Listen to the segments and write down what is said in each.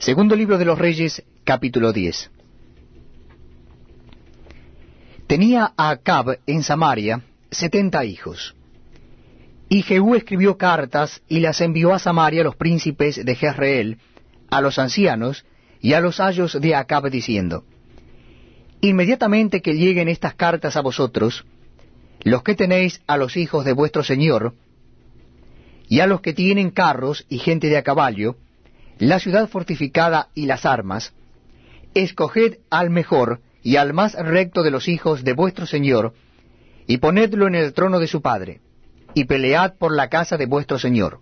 Segundo libro de los Reyes, capítulo 10. Tenía a Acab en Samaria setenta hijos. Y Jehú escribió cartas y las envió a Samaria a los príncipes de Jezreel, a los ancianos y a los ayos de Acab, diciendo, Inmediatamente que lleguen estas cartas a vosotros, los que tenéis a los hijos de vuestro Señor, y a los que tienen carros y gente de a caballo, la ciudad fortificada y las armas, escoged al mejor y al más recto de los hijos de vuestro Señor, y ponedlo en el trono de su padre, y pelead por la casa de vuestro Señor.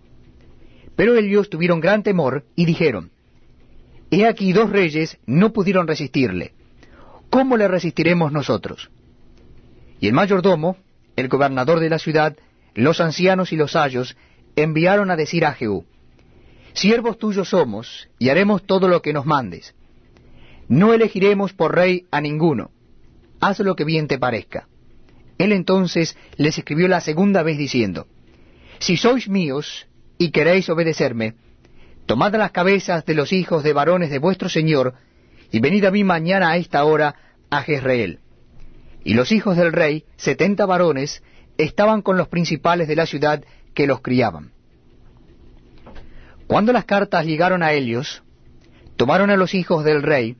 Pero ellos tuvieron gran temor y dijeron, He aquí dos reyes no pudieron resistirle. ¿Cómo le resistiremos nosotros? Y el mayordomo, el gobernador de la ciudad, los ancianos y los ayos, enviaron a decir a Jehú, Siervos tuyos somos, y haremos todo lo que nos mandes. No elegiremos por rey a ninguno. Haz lo que bien te parezca. Él entonces les escribió la segunda vez diciendo, Si sois míos y queréis obedecerme, tomad las cabezas de los hijos de varones de vuestro Señor, y venid a mí mañana a esta hora a Jezreel. Y los hijos del rey, setenta varones, estaban con los principales de la ciudad que los criaban. Cuando las cartas llegaron a ellos, tomaron a los hijos del rey,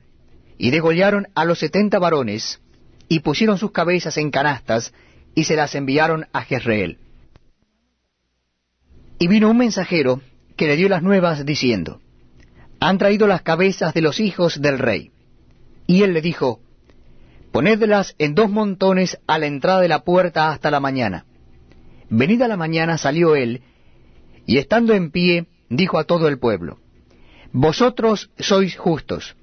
y degollaron a los setenta varones, y pusieron sus cabezas en canastas, y se las enviaron a Jezreel. Y vino un mensajero que le dio las nuevas, diciendo, Han traído las cabezas de los hijos del rey. Y él le dijo, Ponedlas en dos montones a la entrada de la puerta hasta la mañana. Venida la mañana salió él, y estando en pie, dijo a todo el pueblo, Vosotros sois justos.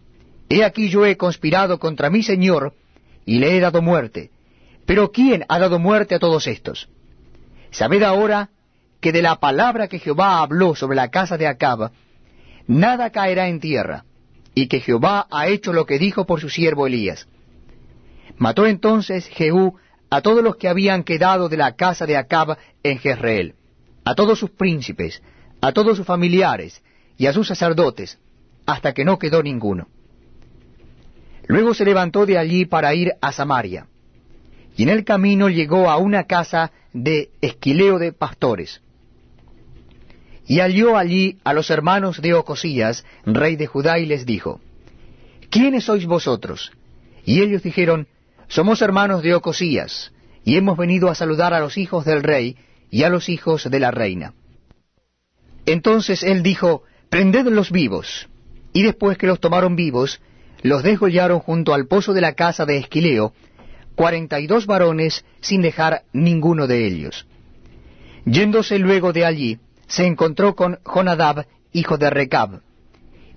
He aquí yo he conspirado contra mi Señor, y le he dado muerte. Pero ¿quién ha dado muerte a todos estos? Sabed ahora que de la palabra que Jehová habló sobre la casa de Acab, nada caerá en tierra, y que Jehová ha hecho lo que dijo por su siervo Elías. Mató entonces Jehú a todos los que habían quedado de la casa de Acab en Jezreel, a todos sus príncipes, a todos sus familiares y a sus sacerdotes, hasta que no quedó ninguno. Luego se levantó de allí para ir a Samaria, y en el camino llegó a una casa de esquileo de pastores. Y halló allí a los hermanos de Ocosías, rey de Judá, y les dijo, ¿Quiénes sois vosotros? Y ellos dijeron, Somos hermanos de Ocosías, y hemos venido a saludar a los hijos del rey y a los hijos de la reina. Entonces él dijo, Prendedlos vivos. Y después que los tomaron vivos, los desgollaron junto al pozo de la casa de Esquileo, cuarenta y dos varones sin dejar ninguno de ellos. Yéndose luego de allí, se encontró con Jonadab, hijo de Recab,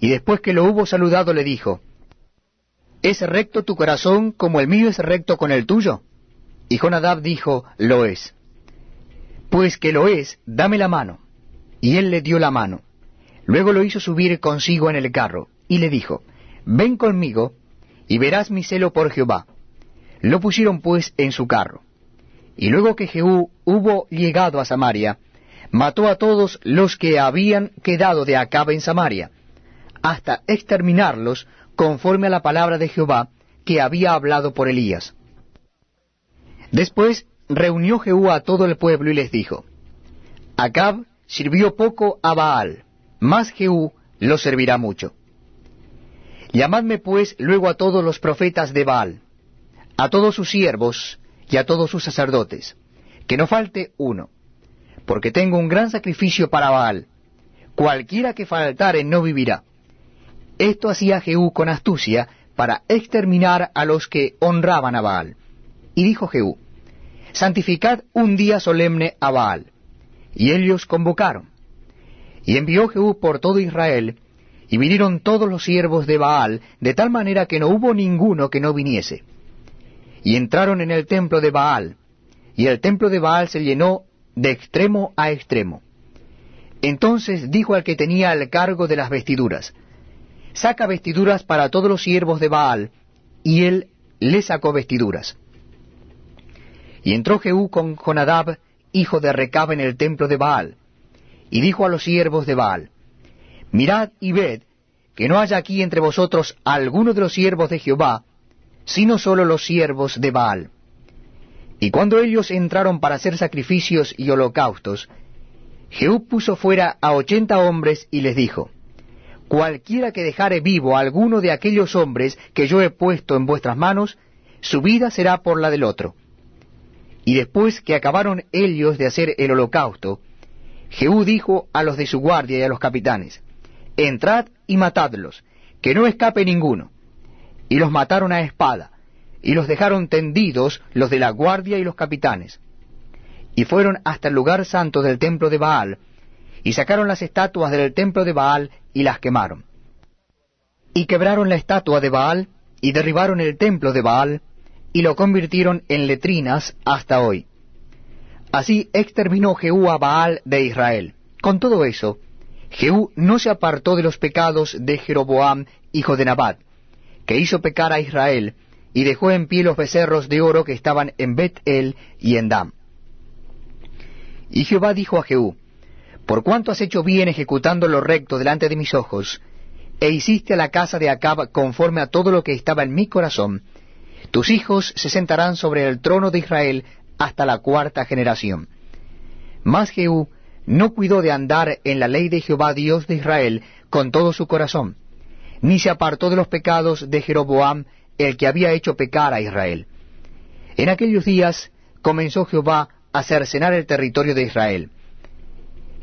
y después que lo hubo saludado le dijo, ¿Es recto tu corazón como el mío es recto con el tuyo? Y Jonadab dijo, Lo es. Pues que lo es, dame la mano. Y él le dio la mano. Luego lo hizo subir consigo en el carro, y le dijo, Ven conmigo, y verás mi celo por Jehová. Lo pusieron pues en su carro. Y luego que Jehú hubo llegado a Samaria, mató a todos los que habían quedado de Acab en Samaria, hasta exterminarlos conforme a la palabra de Jehová que había hablado por Elías. Después reunió Jehú a todo el pueblo y les dijo, Acab sirvió poco a Baal, mas Jehú lo servirá mucho. Llamadme pues luego a todos los profetas de Baal, a todos sus siervos y a todos sus sacerdotes, que no falte uno, porque tengo un gran sacrificio para Baal. Cualquiera que faltare no vivirá. Esto hacía Jehú con astucia para exterminar a los que honraban a Baal. Y dijo Jehú, santificad un día solemne a Baal y ellos convocaron. Y envió Jehú por todo Israel, y vinieron todos los siervos de Baal, de tal manera que no hubo ninguno que no viniese. Y entraron en el templo de Baal, y el templo de Baal se llenó de extremo a extremo. Entonces dijo al que tenía el cargo de las vestiduras, Saca vestiduras para todos los siervos de Baal, y él le sacó vestiduras. Y entró Jehú con Jonadab, hijo de Recab, en el templo de Baal, y dijo a los siervos de Baal, Mirad y ved que no haya aquí entre vosotros alguno de los siervos de Jehová, sino solo los siervos de Baal. Y cuando ellos entraron para hacer sacrificios y holocaustos, Jehú puso fuera a ochenta hombres y les dijo, Cualquiera que dejare vivo alguno de aquellos hombres que yo he puesto en vuestras manos, su vida será por la del otro. Y después que acabaron ellos de hacer el holocausto, Jehú dijo a los de su guardia y a los capitanes, Entrad y matadlos, que no escape ninguno. Y los mataron a espada, y los dejaron tendidos los de la guardia y los capitanes. Y fueron hasta el lugar santo del templo de Baal, y sacaron las estatuas del templo de Baal y las quemaron. Y quebraron la estatua de Baal, y derribaron el templo de Baal, y lo convirtieron en letrinas hasta hoy. Así exterminó Jehú a Baal de Israel. Con todo eso, Jehú no se apartó de los pecados de Jeroboam, hijo de Nabat, que hizo pecar a Israel, y dejó en pie los becerros de oro que estaban en Bet-El y en Dam. Y Jehová dijo a Jehú, Por cuanto has hecho bien ejecutando lo recto delante de mis ojos, e hiciste a la casa de Acab conforme a todo lo que estaba en mi corazón, tus hijos se sentarán sobre el trono de Israel hasta la cuarta generación. Mas Jehú no cuidó de andar en la ley de Jehová Dios de Israel con todo su corazón, ni se apartó de los pecados de Jeroboam, el que había hecho pecar a Israel. En aquellos días comenzó Jehová a cercenar el territorio de Israel,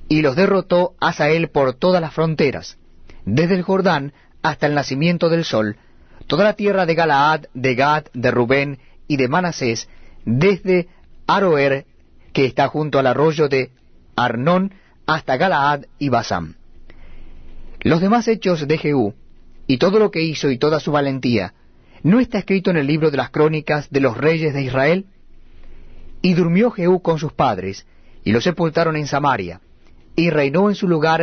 y los derrotó Asael por todas las fronteras, desde el Jordán hasta el nacimiento del sol, toda la tierra de Galaad, de Gad, de Rubén y de Manasés, desde Aroer, que está junto al arroyo de Arnón, hasta Galaad y Basán. Los demás hechos de Jehú, y todo lo que hizo y toda su valentía, ¿no está escrito en el libro de las crónicas de los reyes de Israel? Y durmió Jehú con sus padres, y lo sepultaron en Samaria, y reinó en su lugar